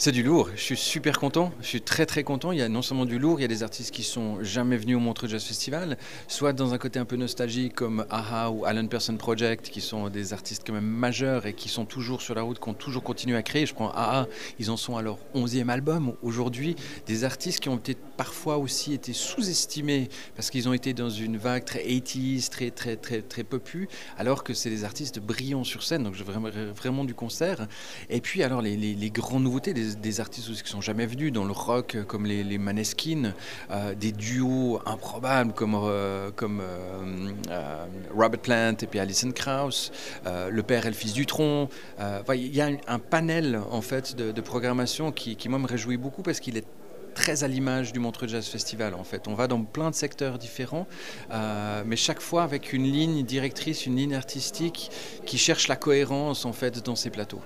C'est du lourd, je suis super content, je suis très très content. Il y a non seulement du lourd, il y a des artistes qui sont jamais venus au Montreux Jazz Festival, soit dans un côté un peu nostalgique comme AHA ou Alan Person Project, qui sont des artistes quand même majeurs et qui sont toujours sur la route, qui ont toujours continué à créer. Je prends AHA, ils en sont à leur 11e album aujourd'hui. Des artistes qui ont peut-être parfois aussi été sous-estimés parce qu'ils ont été dans une vague très 80s, très très très très popu, alors que c'est des artistes brillants sur scène. Donc j'ai vraiment, vraiment du concert. Et puis alors les, les, les grandes nouveautés, des artistes aussi qui sont jamais venus dans le rock, comme les, les Maneskin, euh, des duos improbables comme, euh, comme euh, Robert Plant et puis Alison Krauss, le père et le fils du tronc. Il y a un, panel en fait de, programmation qui, qui moi me réjouit beaucoup parce qu'il est très à l'image du Montreux Jazz Festival en fait. On va dans plein de secteurs différents, euh, mais chaque fois avec une ligne directrice, une ligne artistique qui cherche la cohérence en fait dans ces plateaux.